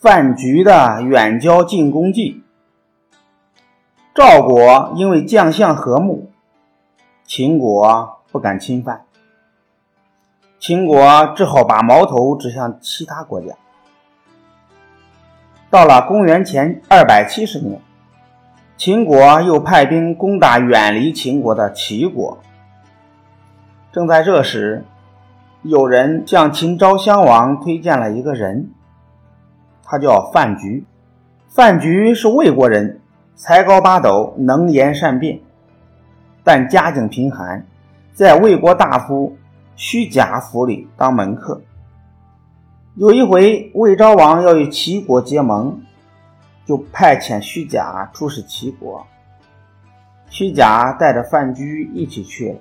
范雎的远交近攻计。赵国因为将相和睦，秦国不敢侵犯，秦国只好把矛头指向其他国家。到了公元前二百七十年，秦国又派兵攻打远离秦国的齐国。正在这时，有人向秦昭襄王推荐了一个人，他叫范雎。范雎是魏国人，才高八斗，能言善辩，但家境贫寒，在魏国大夫虚贾府里当门客。有一回，魏昭王要与齐国结盟，就派遣虚贾出使齐国。虚贾带着范雎一起去了。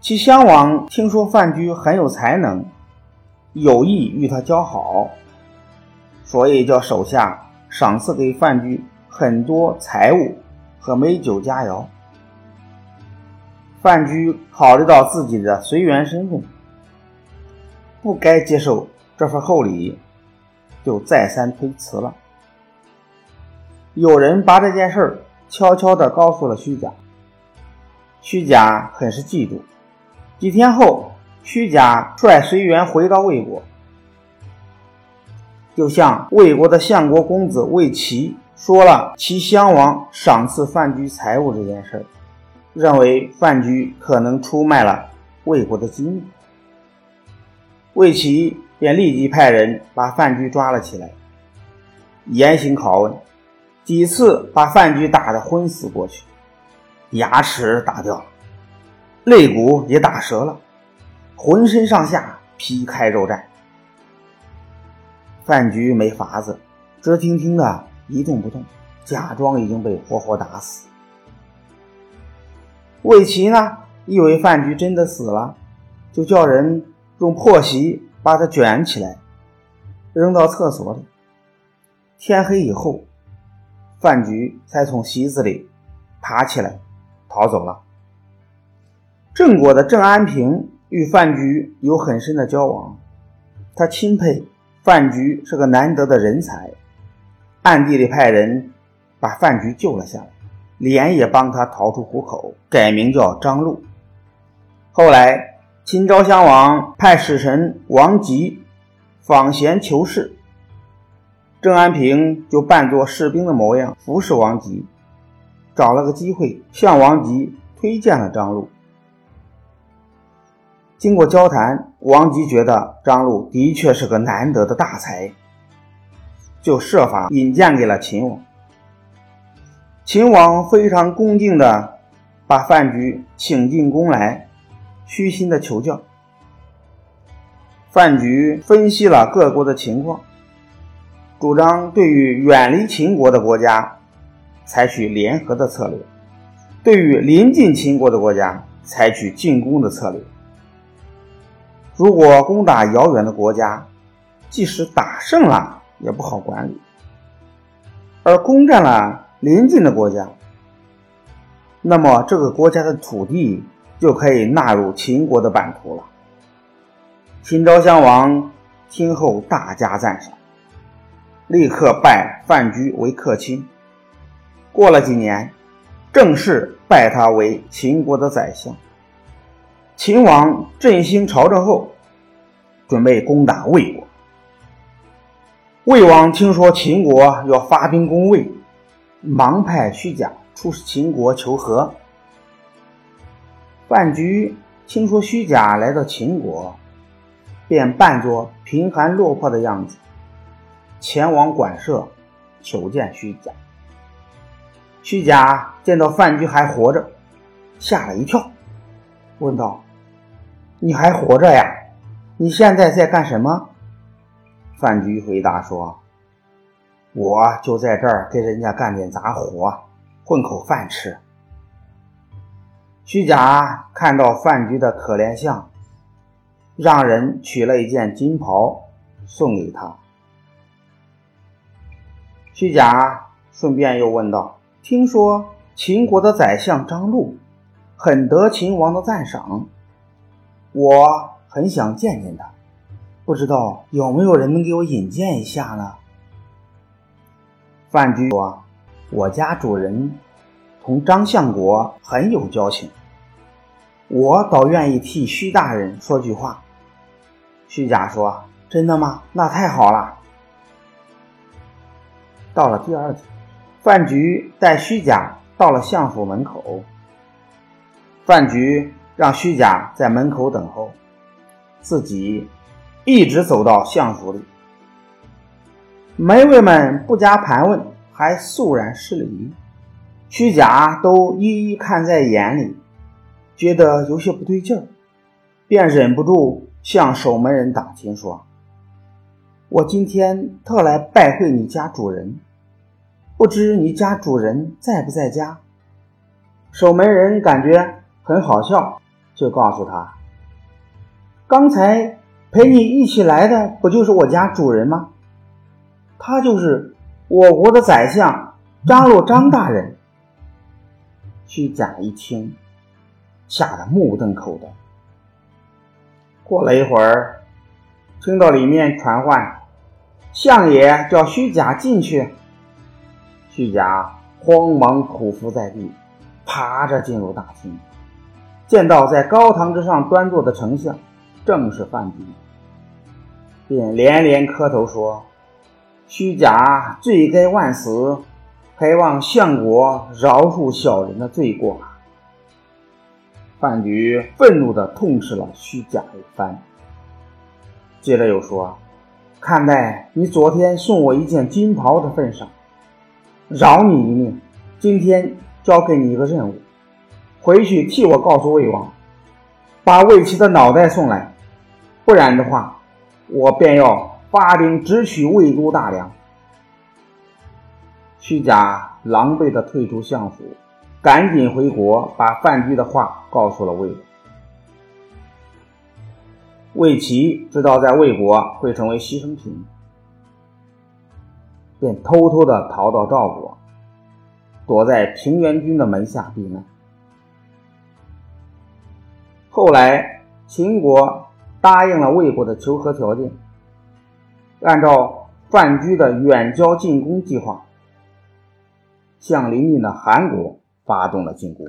齐襄王听说范雎很有才能，有意与他交好，所以叫手下赏赐给范雎很多财物和美酒佳肴。范雎考虑到自己的随员身份，不该接受这份厚礼，就再三推辞了。有人把这件事悄悄地告诉了虚假，虚假很是嫉妒。几天后，虚假率随员回到魏国，就向魏国的相国公子魏齐说了齐襄王赏赐范雎财物这件事，认为范雎可能出卖了魏国的机密。魏齐便立即派人把范雎抓了起来，严刑拷问，几次把范雎打得昏死过去，牙齿打掉了。肋骨也打折了，浑身上下皮开肉绽。范局没法子，直挺挺的一动不动，假装已经被活活打死。魏齐呢，以为范雎真的死了，就叫人用破席把他卷起来，扔到厕所里。天黑以后，范雎才从席子里爬起来，逃走了。郑国的郑安平与范雎有很深的交往，他钦佩范雎是个难得的人才，暗地里派人把范雎救了下来，连夜帮他逃出虎口，改名叫张禄。后来秦昭襄王派使臣王吉访贤求士，郑安平就扮作士兵的模样服侍王吉，找了个机会向王吉推荐了张禄。经过交谈，王吉觉得张禄的确是个难得的大才，就设法引荐给了秦王。秦王非常恭敬地把范雎请进宫来，虚心地求教。范雎分析了各国的情况，主张对于远离秦国的国家采取联合的策略，对于临近秦国的国家采取进攻的策略。如果攻打遥远的国家，即使打胜了也不好管理；而攻占了邻近的国家，那么这个国家的土地就可以纳入秦国的版图了。秦昭襄王听后大加赞赏，立刻拜范雎为客卿。过了几年，正式拜他为秦国的宰相。秦王振兴朝政后，准备攻打魏国。魏王听说秦国要发兵攻魏，忙派虚假出使秦国求和。范雎听说虚假来到秦国，便扮作贫寒落魄的样子，前往馆舍求见虚假。虚假见到范雎还活着，吓了一跳，问道。你还活着呀？你现在在干什么？范雎回答说：“我就在这儿给人家干点杂活，混口饭吃。”虚假看到范雎的可怜相，让人取了一件金袍送给他。虚假顺便又问道：“听说秦国的宰相张禄很得秦王的赞赏。”我很想见见他，不知道有没有人能给我引荐一下呢？范雎说：“我家主人同张相国很有交情，我倒愿意替徐大人说句话。”虚假说：“真的吗？那太好了。”到了第二天，范雎带虚假到了相府门口。范雎让虚假在门口等候，自己一直走到相府里。门卫们不加盘问，还肃然施礼，虚假都一一看在眼里，觉得有些不对劲儿，便忍不住向守门人打听说：“我今天特来拜会你家主人。”不知你家主人在不在家？守门人感觉很好笑，就告诉他：“刚才陪你一起来的不就是我家主人吗？他就是我国的宰相张洛张大人。”虚假一听，吓得目瞪口呆。过了一会儿，听到里面传唤：“相爷叫虚假进去。”虚假慌忙匍匐在地，爬着进入大厅，见到在高堂之上端坐的丞相，正是范雎，便连连磕头说：“虚假罪该万死，还望相国饶恕小人的罪过。”范雎愤怒地痛斥了虚假一番，接着又说：“看在你昨天送我一件金袍的份上。”饶你一命，今天交给你一个任务，回去替我告诉魏王，把魏齐的脑袋送来，不然的话，我便要发兵直取魏都大梁。虚假狼狈地退出相府，赶紧回国，把范雎的话告诉了魏王。魏齐知道在魏国会成为牺牲品。便偷偷的逃到赵国，躲在平原君的门下避难。后来秦国答应了魏国的求和条件，按照范雎的远交近攻计划，向邻近的韩国发动了进攻。